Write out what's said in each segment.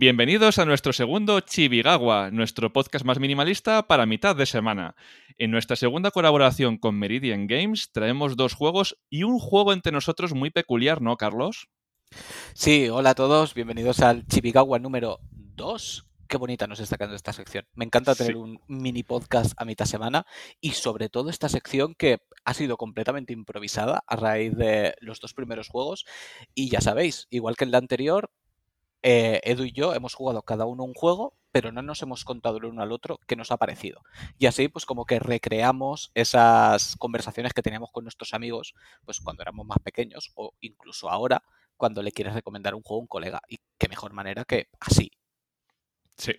Bienvenidos a nuestro segundo Chibigawa, nuestro podcast más minimalista para mitad de semana. En nuestra segunda colaboración con Meridian Games traemos dos juegos y un juego entre nosotros muy peculiar, ¿no, Carlos? Sí, hola a todos, bienvenidos al Chibigawa número 2. Qué bonita nos está quedando esta sección. Me encanta tener Sí. un mini podcast a mitad semana y sobre todo esta sección que ha sido completamente improvisada a raíz de los dos primeros juegos. Y ya sabéis, igual que en la anterior, eh, Edu y yo hemos jugado cada uno un juego, pero no nos hemos contado el uno al otro qué nos ha parecido. Y así, pues como que recreamos esas conversaciones que teníamos con nuestros amigos, pues cuando éramos más pequeños o incluso ahora, cuando le quieres recomendar un juego a un colega. Y qué mejor manera que así. Sí.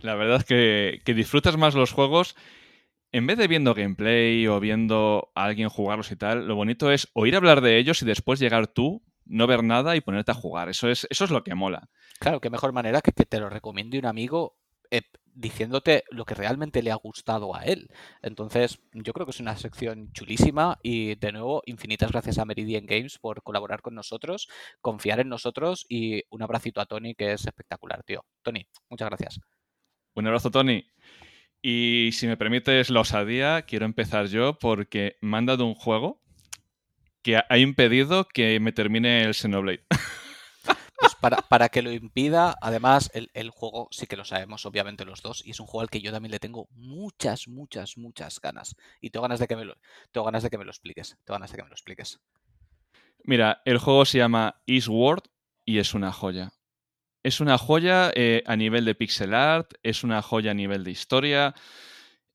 La verdad es que, que disfrutas más los juegos. En vez de viendo gameplay o viendo a alguien jugarlos y tal, lo bonito es oír hablar de ellos y después llegar tú, no ver nada y ponerte a jugar. Eso es, eso es lo que mola. Claro, qué mejor manera que que te lo recomiende un amigo eh, diciéndote lo que realmente le ha gustado a él. Entonces, yo creo que es una sección chulísima y de nuevo, infinitas gracias a Meridian Games por colaborar con nosotros, confiar en nosotros y un abracito a Tony que es espectacular, tío. Tony, muchas gracias. Un abrazo, Tony. Y si me permites la osadía, quiero empezar yo porque me han dado un juego que ha impedido que me termine el Xenoblade. Pues para, para que lo impida, además, el, el juego sí que lo sabemos, obviamente, los dos, y es un juego al que yo también le tengo muchas, muchas, muchas ganas. Y tengo ganas de que me lo, tengo ganas de que me lo expliques. Tengo ganas de que me lo expliques. Mira, el juego se llama Eastward y es una joya. Es una joya eh, a nivel de pixel art, es una joya a nivel de historia,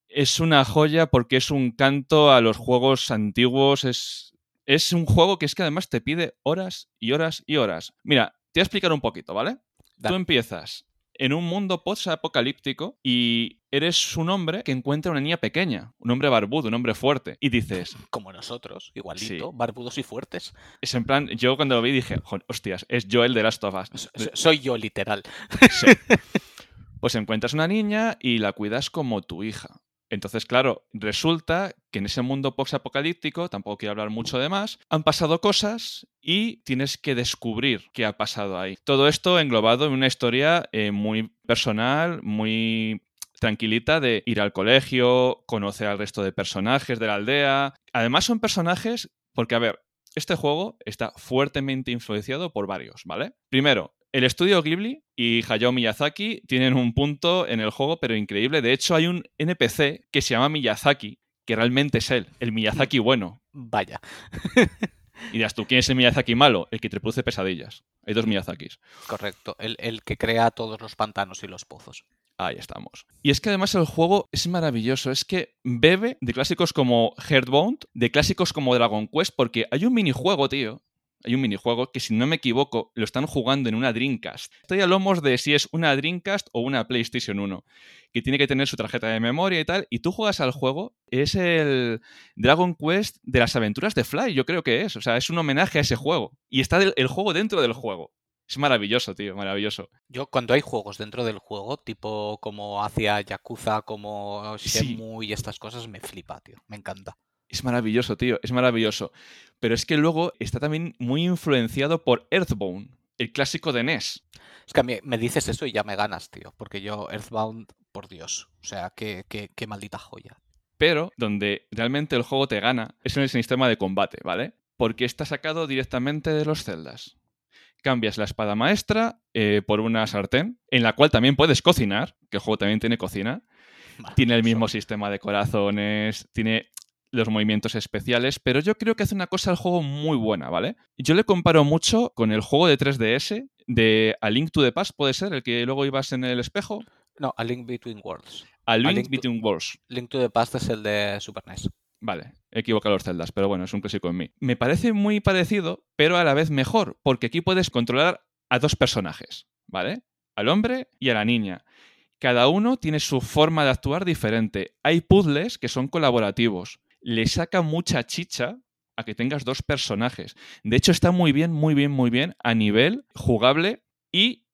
es una joya porque es un canto a los juegos antiguos, es, es un juego que es que además te pide horas y horas y horas. Mira, te voy a explicar un poquito, ¿vale? Tú empiezas en un mundo post-apocalíptico y eres un hombre que encuentra una niña pequeña, un hombre barbudo, un hombre fuerte, y dices, Como nosotros, igualito, Sí. barbudos y fuertes. es en plan, yo cuando lo vi dije, "Jo, hostias, es Joel de Last of Us. So- so- Soy yo, literal. Sí. Pues encuentras una niña y la cuidas como tu hija. Entonces, claro, resulta que en ese mundo post-apocalíptico, tampoco quiero hablar mucho de más, han pasado cosas y tienes que descubrir qué ha pasado ahí. Todo esto englobado en una historia eh, muy personal, muy tranquilita de ir al colegio, conocer al resto de personajes de la aldea. Además son personajes, porque a ver, este juego está fuertemente influenciado por varios, ¿vale? Primero, el estudio Ghibli y Hayao Miyazaki tienen un punto en el juego, pero increíble. De hecho, hay un NPC que se llama Miyazaki, que realmente es él, el Miyazaki bueno. Vaya. Y dirás tú, ¿quién es el Miyazaki malo? El que te produce pesadillas. Hay dos Miyazakis. Correcto. El, el que crea todos los pantanos y los pozos. Ahí estamos. Y es que además el juego es maravilloso. Es que bebe de clásicos como Heartbound, de clásicos como Dragon Quest, porque hay un minijuego, tío. Hay un minijuego que, si no me equivoco, lo están jugando en una Dreamcast. Estoy a lomos de si es una Dreamcast o una PlayStation 1, que tiene que tener su tarjeta de memoria y tal. Y tú juegas al juego, es el Dragon Quest de las aventuras de Fly, yo creo que es. O sea, es un homenaje a ese juego. Y está el, el juego dentro del juego. Es maravilloso, tío, maravilloso. Yo, cuando hay juegos dentro del juego, tipo como hacia Yakuza, como Sí. Shenmue y estas cosas, me flipa, tío. Me encanta. Es maravilloso, tío, es maravilloso. Pero es que luego está también muy influenciado por Earthbound, el clásico de NES. Es que a mí me dices eso y ya me ganas, tío. Porque yo, Earthbound, por Dios. O sea, qué, qué, qué maldita joya. Pero donde realmente el juego te gana es en el sistema de combate, ¿vale? Porque está sacado directamente de los celdas. Cambias la espada maestra eh, por una sartén, en la cual también puedes cocinar, que el juego también tiene cocina. Tiene el mismo sistema de corazones, tiene los movimientos especiales, pero yo creo que hace una cosa al juego muy buena, ¿vale? Yo le comparo mucho con el juego de 3DS de A Link to the Past, puede ser, el que luego ibas en el espejo. No, A Link Between Worlds. A Link, Link to- Between Worlds. Link to the Past es el de Super NES. Vale, he equivocado los celdas, pero bueno, es un clásico en mí. Me parece muy parecido, pero a la vez mejor, porque aquí puedes controlar a dos personajes, ¿vale? Al hombre y a la niña. Cada uno tiene su forma de actuar diferente. Hay puzzles que son colaborativos. Le saca mucha chicha a que tengas dos personajes. De hecho, está muy bien, muy bien, muy bien a nivel jugable y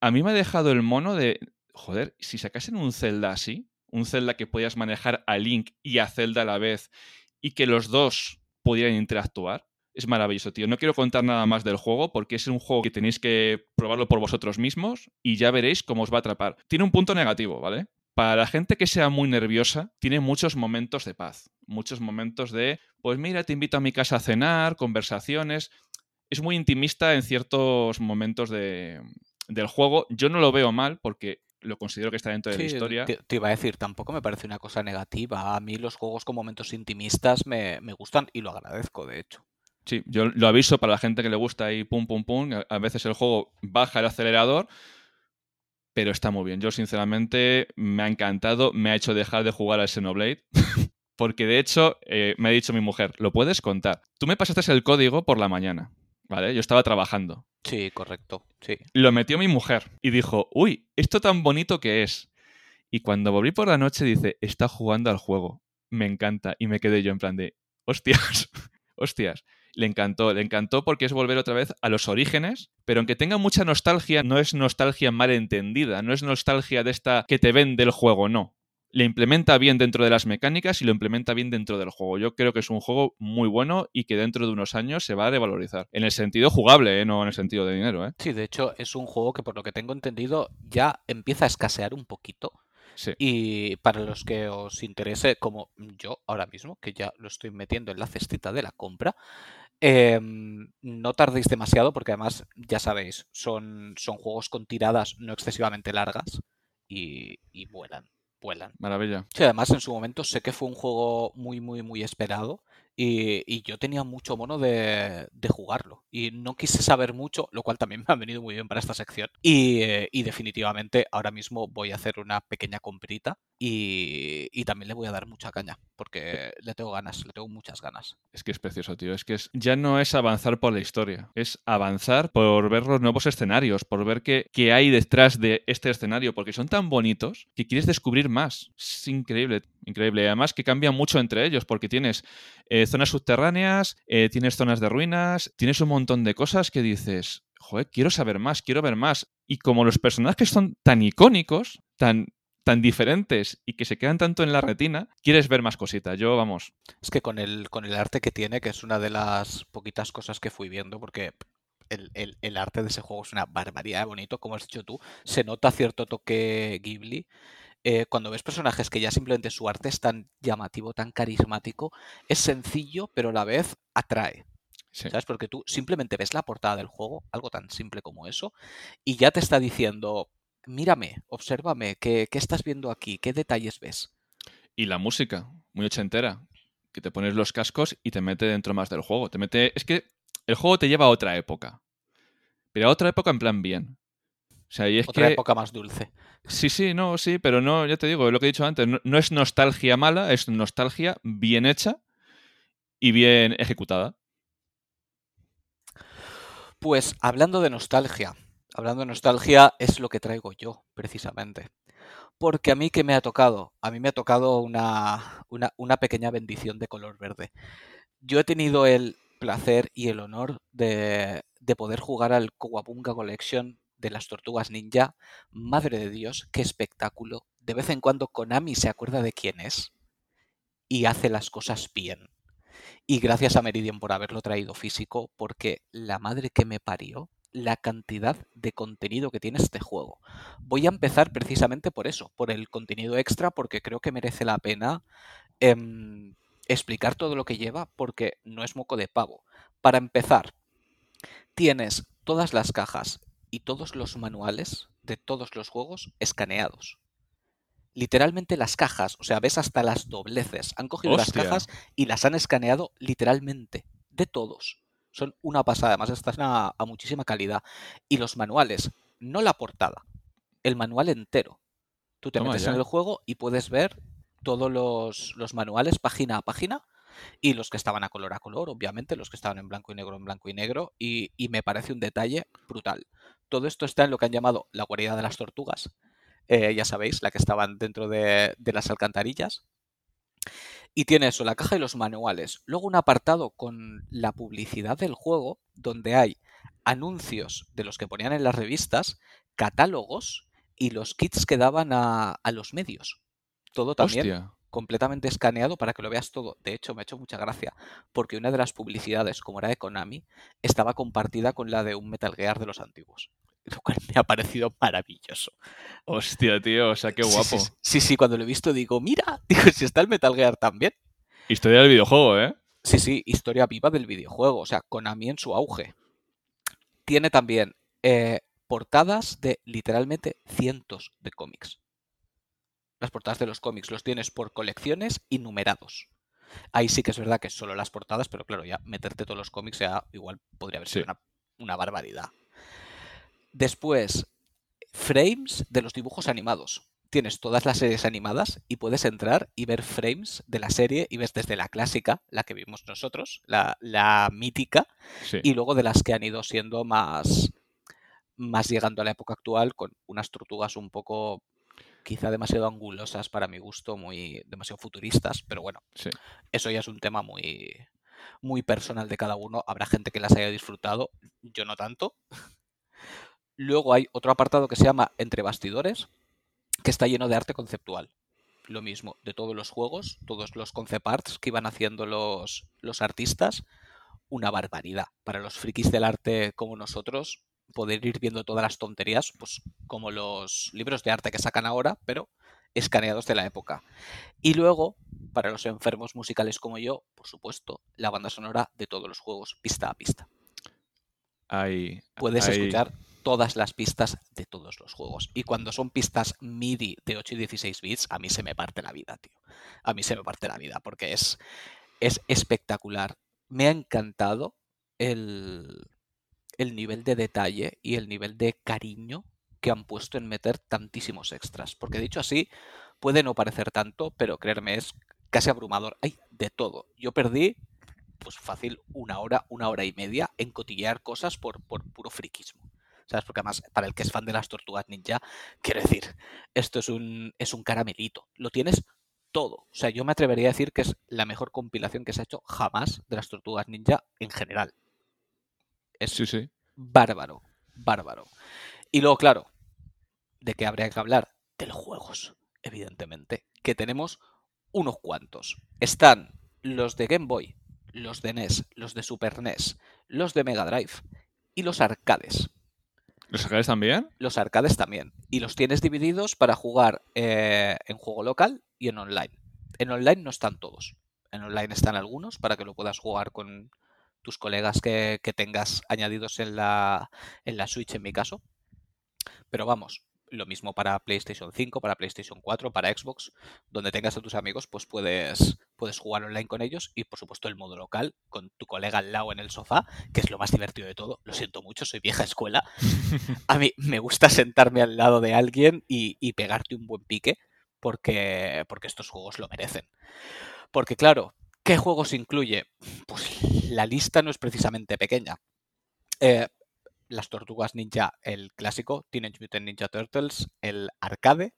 a mí me ha dejado el mono de, joder, si sacasen un Zelda así, un Zelda que podías manejar a Link y a Zelda a la vez y que los dos pudieran interactuar, Es maravilloso, tío. No quiero contar nada más del juego porque es un juego que tenéis que probarlo por vosotros mismos y ya veréis cómo os va a atrapar. Tiene un punto negativo, ¿vale? Para la gente que sea muy nerviosa, tiene muchos momentos de paz, muchos momentos de, pues mira, te invito a mi casa a cenar, conversaciones. Es muy intimista en ciertos momentos de, del juego. Yo no lo veo mal porque lo considero que está dentro de la historia. Te, te, iba a decir, tampoco me parece una cosa negativa. A mí los juegos con momentos intimistas me, me gustan y lo agradezco, de hecho. Sí, yo lo aviso para la gente que le gusta y pum, pum, pum. A veces el juego baja el acelerador, pero está muy bien. Yo, sinceramente, me ha encantado. Me ha hecho dejar de jugar al Xenoblade. Porque, de hecho, eh, me ha dicho mi mujer, lo puedes contar. Tú me pasaste el código por la mañana, ¿vale? Yo estaba trabajando. Sí, correcto, sí. Lo metió mi mujer y dijo, uy, esto tan bonito que es. Y cuando volví por la noche dice, está jugando al juego. Me encanta. Y me quedé yo en plan de, hostias, hostias le encantó. Le encantó porque es volver otra vez a los orígenes, pero aunque tenga mucha nostalgia, no es nostalgia mal entendida, no es nostalgia de esta que te vende el juego, no. Le implementa bien dentro de las mecánicas y lo implementa bien dentro del juego. Yo creo que es un juego muy bueno y que dentro de unos años se va a revalorizar. En el sentido jugable, ¿eh? no en el sentido de dinero. ¿eh? Sí, de hecho es un juego que por lo que tengo entendido ya empieza a escasear un poquito. Sí. Y para los que os interese, como yo ahora mismo, que ya lo estoy metiendo en la cestita de la compra, eh, no tardéis demasiado porque además, ya sabéis, son, son juegos con tiradas no excesivamente largas y, y vuelan, vuelan. Maravilla. Sí, además en su momento sé que fue un juego muy, muy, muy esperado y, y yo tenía mucho mono de, de, jugarlo y no quise saber mucho, lo cual también me ha venido muy bien para esta sección. Y, eh, y definitivamente ahora mismo voy a hacer una pequeña comprita y, y, también le voy a dar mucha caña porque le tengo ganas, le tengo muchas ganas. Es que es precioso, tío. Es que es, ya no es avanzar por la historia, es avanzar por ver los nuevos escenarios, por ver qué, qué hay detrás de este escenario, porque son tan bonitos que quieres descubrir más. Es increíble, increíble. Además que cambia mucho entre ellos porque tienes eh, zonas subterráneas, eh, tienes zonas de ruinas, tienes un montón de cosas que dices, joder, quiero saber más, quiero ver más. Y como los personajes son tan icónicos, tan tan diferentes y que se quedan tanto en la retina, quieres ver más cositas. Yo, vamos. Es que con el, con el arte que tiene, que es una de las poquitas cosas que fui viendo, porque el, el, el, arte de ese juego es una barbaridad de bonito, como has dicho tú. Se nota cierto toque Ghibli. Eh, cuando ves personajes que ya simplemente su arte es tan llamativo, tan carismático, es sencillo, pero a la vez atrae. Sí. ¿Sabes? Porque tú simplemente ves la portada del juego, algo tan simple como eso, y ya te está diciendo, mírame, obsérvame, ¿qué, ¿qué, estás viendo aquí? ¿Qué detalles ves? Y la música, muy ochentera, que te pones los cascos y te mete dentro más del juego. Te mete. Es que el juego te lleva a otra época. Pero a otra época en plan bien. O sea, y es otra que... época más dulce. Sí, sí, no, sí, pero no, ya te digo, lo que he dicho antes, no, no es nostalgia mala, es nostalgia bien hecha y bien ejecutada. Pues hablando de nostalgia, hablando de nostalgia es lo que traigo yo, precisamente. Porque a mí que me ha tocado, a mí me ha tocado una, una, una, pequeña bendición de color verde. Yo he tenido el placer y el honor de, de poder jugar al Kowabunga Collection de las Tortugas Ninja. Madre de Dios, qué espectáculo. De vez en cuando Konami se acuerda de quién es y hace las cosas bien. Y gracias a Meridian por haberlo traído físico, porque la madre que me parió, la cantidad de contenido que tiene este juego. Voy a empezar precisamente por eso, por el contenido extra, porque creo que merece la pena eh, explicar todo lo que lleva, porque no es moco de pavo. Para empezar, tienes todas las cajas y todos los manuales de todos los juegos escaneados. Literalmente las cajas, o sea, ves hasta las dobleces. Han cogido Hostia. las cajas y las han escaneado literalmente, de todos. Son una pasada, además están a, a muchísima calidad. Y los manuales, no la portada, el manual entero. Tú te Toma metes ya. en el juego y puedes ver todos los, los manuales página a página y los que estaban a color a color, obviamente, los que estaban en blanco y negro en blanco y negro, y, y, me parece un detalle brutal. Todo esto está en lo que han llamado la guarida de las tortugas, eh, ya sabéis, la que estaban dentro de, de, las alcantarillas. Y tiene eso, la caja y los manuales. Luego un apartado con la publicidad del juego, donde hay anuncios de los que ponían en las revistas, catálogos y los kits que daban a, a los medios. Todo también Hostia. completamente escaneado para que lo veas todo. De hecho, me ha hecho mucha gracia, porque una de las publicidades, como era de Konami, estaba compartida con la de un Metal Gear de los antiguos. Lo cual me ha parecido maravilloso. Hostia, tío, o sea, qué guapo. Sí, sí, sí, cuando lo he visto digo, mira, digo, si está el Metal Gear también. Historia del videojuego, ¿eh? Sí, sí, historia viva del videojuego, o sea, Konami en su auge. Tiene también eh, portadas de literalmente cientos de cómics. Las portadas de los cómics los tienes por colecciones y numerados. Ahí sí que es verdad que solo las portadas, pero claro, ya meterte todos los cómics ya igual podría haber sido Sí. una, una barbaridad. Después, frames de los dibujos animados. Tienes todas las series animadas y puedes entrar y ver frames de la serie y ves desde la clásica, la que vimos nosotros, la, la mítica, Sí. y luego de las que han ido siendo más, más llegando a la época actual con unas tortugas un poco quizá demasiado angulosas para mi gusto, muy demasiado futuristas, pero bueno, Sí. eso ya es un tema muy muy personal de cada uno. Habrá gente que las haya disfrutado, yo no tanto. Luego hay otro apartado que se llama Entre bastidores, que está lleno de arte conceptual. Lo mismo, de todos los juegos, todos los concept arts que iban haciendo los, los artistas, una barbaridad. Para los frikis del arte como nosotros, poder ir viendo todas las tonterías, pues como los libros de arte que sacan ahora, pero escaneados de la época. Y luego, para los enfermos musicales como yo, por supuesto, la banda sonora de todos los juegos, pista a pista. Ahí. Puedes ahí- escuchar todas las pistas de todos los juegos. Y cuando son pistas MIDI de 8 y 16 bits, a mí se me parte la vida, tío. A mí se me parte la vida porque es, es espectacular. Me ha encantado el, el nivel de detalle y el nivel de cariño que han puesto en meter tantísimos extras. Porque dicho así, puede no parecer tanto, pero creerme, es casi abrumador. Hay de todo. Yo perdí, pues fácil, una hora, una hora y media en cotillear cosas por, por puro friquismo. ¿Sabes? Porque además, para el que es fan de las tortugas ninja, quiero decir, esto es un, es un caramelito. Lo tienes todo. O sea, yo me atrevería a decir que es la mejor compilación que se ha hecho jamás de las tortugas ninja en general. Es Sí, sí. bárbaro, bárbaro. Y luego, claro, ¿de qué habría que hablar? De los juegos, evidentemente, que tenemos unos cuantos. Están los de Game Boy, los de NES, los de Super NES, los de Mega Drive y los arcades. ¿Los arcades también? Los arcades también. Y los tienes divididos para jugar eh, en juego local y en online. En online no están todos. En online están algunos para que lo puedas jugar con tus colegas que, que tengas añadidos en la, en la Switch, en mi caso. Pero vamos, lo mismo para PlayStation 5, para PlayStation 4, para Xbox, donde tengas a tus amigos, pues puedes, puedes jugar online con ellos y por supuesto el modo local con tu colega al lado en el sofá, que es lo más divertido de todo. Lo siento mucho, soy vieja escuela. A mí me gusta sentarme al lado de alguien y, y pegarte un buen pique porque, porque estos juegos lo merecen. Porque claro, ¿qué juegos incluye? Pues la lista no es precisamente pequeña. Eh, las Tortugas Ninja, el clásico, Teenage Mutant Ninja Turtles, el arcade,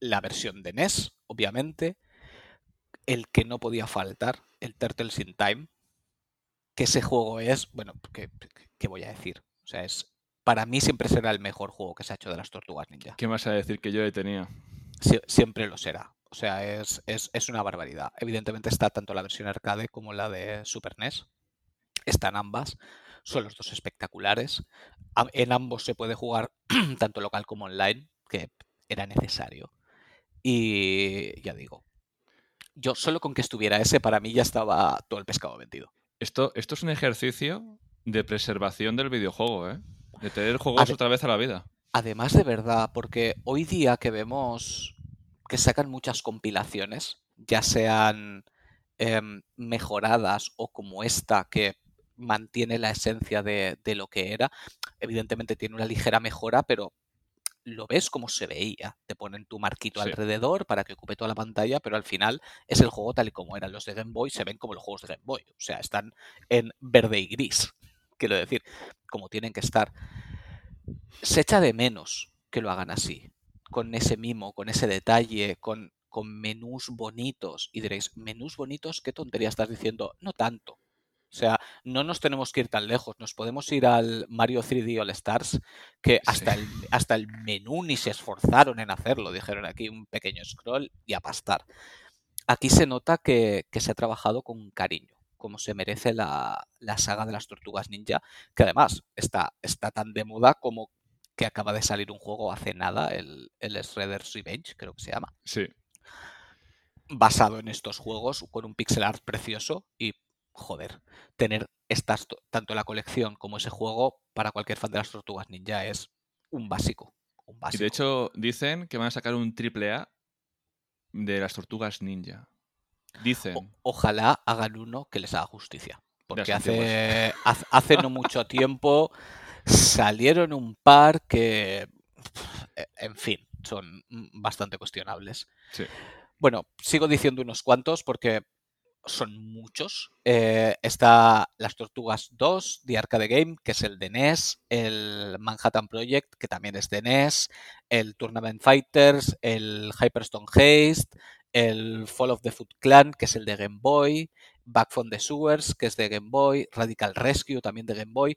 la versión de NES, obviamente, el que no podía faltar, el Turtles in Time, que ese juego es, bueno, ¿qué, qué voy a decir? O sea, es para mí siempre será el mejor juego que se ha hecho de las Tortugas Ninja. ¿Qué más a decir que yo le tenía? Sie- siempre lo será. O sea, es, es, es una barbaridad. Evidentemente está tanto la versión arcade como la de Super NES. Están ambas. Son los dos espectaculares. En ambos se puede jugar tanto local como online, que era necesario. Y ya digo, yo solo con que estuviera ese, para mí ya estaba todo el pescado vendido. Esto, esto es un ejercicio de preservación del videojuego, ¿eh? De tener juegos Ade- otra vez a la vida. Además de verdad, porque hoy día que vemos que sacan muchas compilaciones, ya sean em, mejoradas o como esta que mantiene la esencia de, de lo que era, evidentemente tiene una ligera mejora, pero lo ves como se veía. Te ponen tu marquito Sí. alrededor para que ocupe toda la pantalla, pero al final es el juego tal y como eran. Los de Game Boy se ven como los juegos de Game Boy, o sea, están en verde y gris, quiero decir, como tienen que estar se echa de menos que lo hagan así, con ese mimo, con ese detalle, con, con menús bonitos. Y diréis, menús bonitos, ¿qué tontería estás diciendo? No tanto. O sea, no nos tenemos que ir tan lejos, nos podemos ir al Mario 3D All Stars, que hasta, Sí. el, hasta el menú ni se esforzaron en hacerlo, dijeron aquí un pequeño scroll y a pastar. aquí se nota que, se ha trabajado con cariño, como se merece la, saga de las tortugas ninja, que además está, está tan de moda como que acaba de salir un juego hace nada, el, el Shredder's Revenge, creo que se llama. Sí. Basado en estos juegos, con un pixel art precioso y, joder, tener estas, tanto la colección como ese juego, para cualquier fan de las tortugas ninja es un básico. Un básico. Y de hecho, dicen que van a sacar un triple A de las tortugas ninja. Dicen. ojalá hagan uno que les haga justicia. Porque hace, hace no mucho tiempo salieron un par que, e, en fin, son bastante cuestionables. Bueno, sigo diciendo unos cuantos porque son muchos. Eh, está Las Tortugas 2, The Arcade Game, que es el de NES, el Manhattan Project, que también es de NES, el Tournament Fighters, el Hyperstone Haste, el Fall of the Foot Clan, que es el de Game Boy, Back from the Sewers, que es de Game Boy, Radical Rescue, también de Game Boy.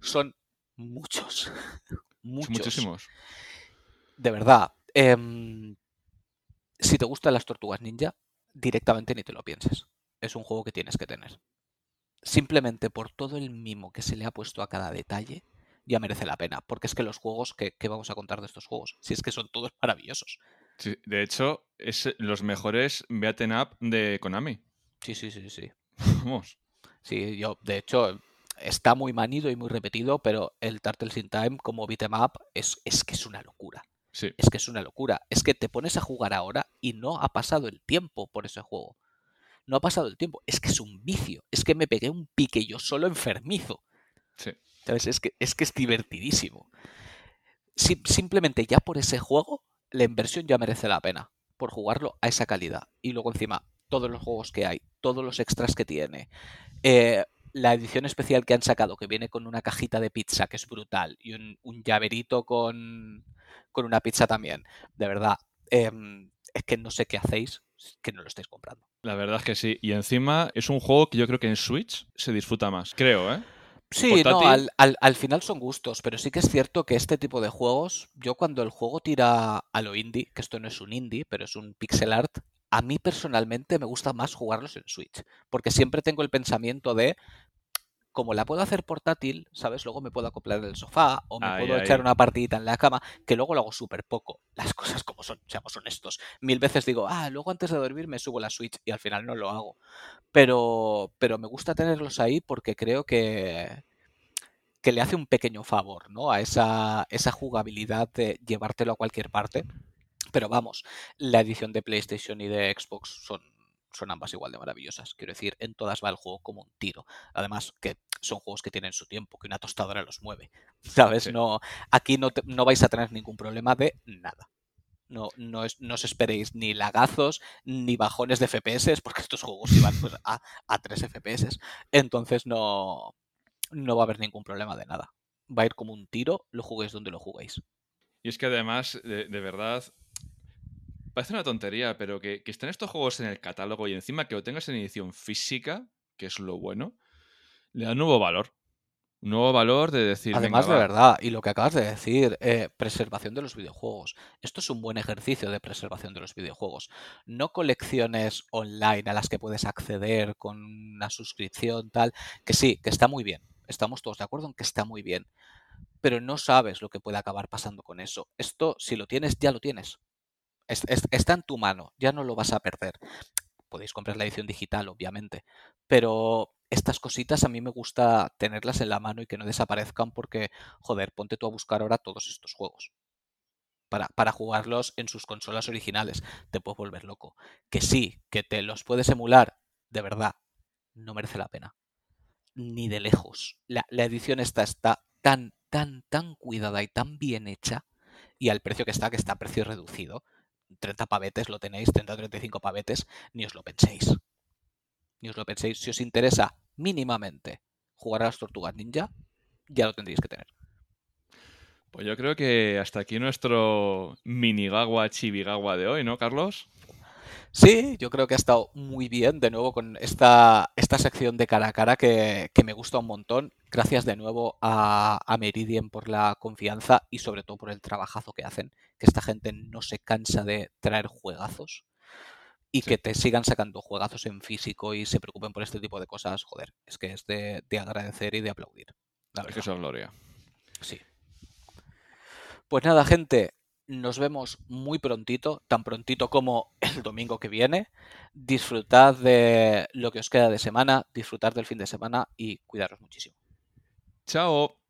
Son muchos. muchos. Muchísimos. De verdad. Em, si te gustan las tortugas ninja, directamente ni te lo pienses. Es un juego que tienes que tener. Simplemente por todo el mimo que se le ha puesto a cada detalle, ya merece la pena. Porque es que los juegos que, vamos a contar de estos juegos, si es que son todos maravillosos. de hecho, es los mejores beaten up de Konami. Sí, sí, sí, sí. Vamos. Sí, yo, de hecho, está muy manido y muy repetido, pero el Turtles in Time como beat'em up es, es que es una locura. Es que es una locura. Es que te pones a jugar ahora y no ha pasado el tiempo por ese juego. No ha pasado el tiempo. Es que es un vicio. Es que me pegué un pique yo solo enfermizo. ¿Sabes? Es que, es que es divertidísimo. simplemente ya por ese juego, la inversión ya merece la pena. Por jugarlo a esa calidad. Y luego encima, todos los juegos que hay, todos los extras que tiene. Eh, la edición especial que han sacado, que viene con una cajita de pizza, que es brutal, y un, un llaverito con, con una pizza también. De verdad, em, es que no sé qué hacéis que no lo estáis comprando. La verdad es que sí. Y encima es un juego que yo creo que en Switch se disfruta más, creo, ¿eh? Sí, no, al, al, final son gustos, pero sí que es cierto que este tipo de juegos, yo cuando el juego tira a lo indie, que esto no es un indie, pero es un pixel art, a mí personalmente me gusta más jugarlos en Switch, porque siempre tengo el pensamiento de, como la puedo hacer portátil, ¿sabes? Luego me puedo acoplar en el sofá o me puedo echar una partidita en la cama, que luego lo hago súper poco. Las cosas como son, seamos honestos. Mil veces digo, ah, luego antes de dormir me subo la Switch y al final no lo hago. Pero, pero me gusta tenerlos ahí porque creo que, que le hace un pequeño favor, ¿no? A esa, esa jugabilidad de llevártelo a cualquier parte. Pero vamos, la edición de PlayStation y de Xbox son son ambas igual de maravillosas. Quiero decir, en todas va el juego como un tiro. Además, que son juegos que tienen su tiempo, que una tostadora los mueve. ¿Sabes? No, aquí no, no vais a tener ningún problema de nada. No, no, es, no os esperéis ni lagazos ni bajones de FPS, porque estos juegos iban pues, a, a 3 FPS. Entonces no, no va a haber ningún problema de nada. Va a ir como un tiro, lo juguéis donde lo juguéis. Y es que además, de verdad, Parece una tontería, pero que, estén estos juegos en el catálogo y encima que lo tengas en edición física, que es lo bueno, le da nuevo valor. nuevo valor de decir. Además, de verdad, y lo que acabas de decir, eh, preservación de los videojuegos. Esto es un buen ejercicio de preservación de los videojuegos. No colecciones online a las que puedes acceder con una suscripción, tal, que sí, que está muy bien. Estamos todos de acuerdo en que está muy bien. Pero no sabes lo que puede acabar pasando con eso. Esto, si lo tienes, ya lo tienes está en tu mano, ya no lo vas a perder. Podéis comprar la edición digital, obviamente, pero estas cositas a mí me gusta tenerlas en la mano y que no desaparezcan porque, joder, ponte tú a buscar ahora todos estos juegos. Para, para, jugarlos en sus consolas originales. Te puedes volver loco. Que sí, que te los puedes emular, de verdad, no merece la pena. Ni de lejos. La, la edición esta está tan, tan, tan cuidada y tan bien hecha. Y al precio que está, que está a precio reducido, 30 pavetes lo tenéis, 30 35 pavetes, ni os lo penséis. Ni os lo penséis. Si os interesa mínimamente jugar a las tortugas ninja, ya lo tendréis que tener. Pues yo creo que hasta aquí nuestro minigawa chibigawa de hoy, ¿no, Carlos? Sí, yo creo que ha estado muy bien de nuevo con esta, esta sección de cara a cara que, me gusta un montón. Gracias de nuevo a, a, Meridian por la confianza y sobre todo por el trabajazo que hacen, que esta gente no se cansa de traer juegazos. y que te sigan sacando juegazos en físico y se preocupen por este tipo de cosas, joder, es que es de, agradecer y de aplaudir. es que es gloria. Sí. Pues nada, gente, nos vemos muy prontito, tan prontito como el domingo que viene. Disfrutad de lo que os queda de semana, disfrutad del fin de semana y cuidaros muchísimo. Ciao!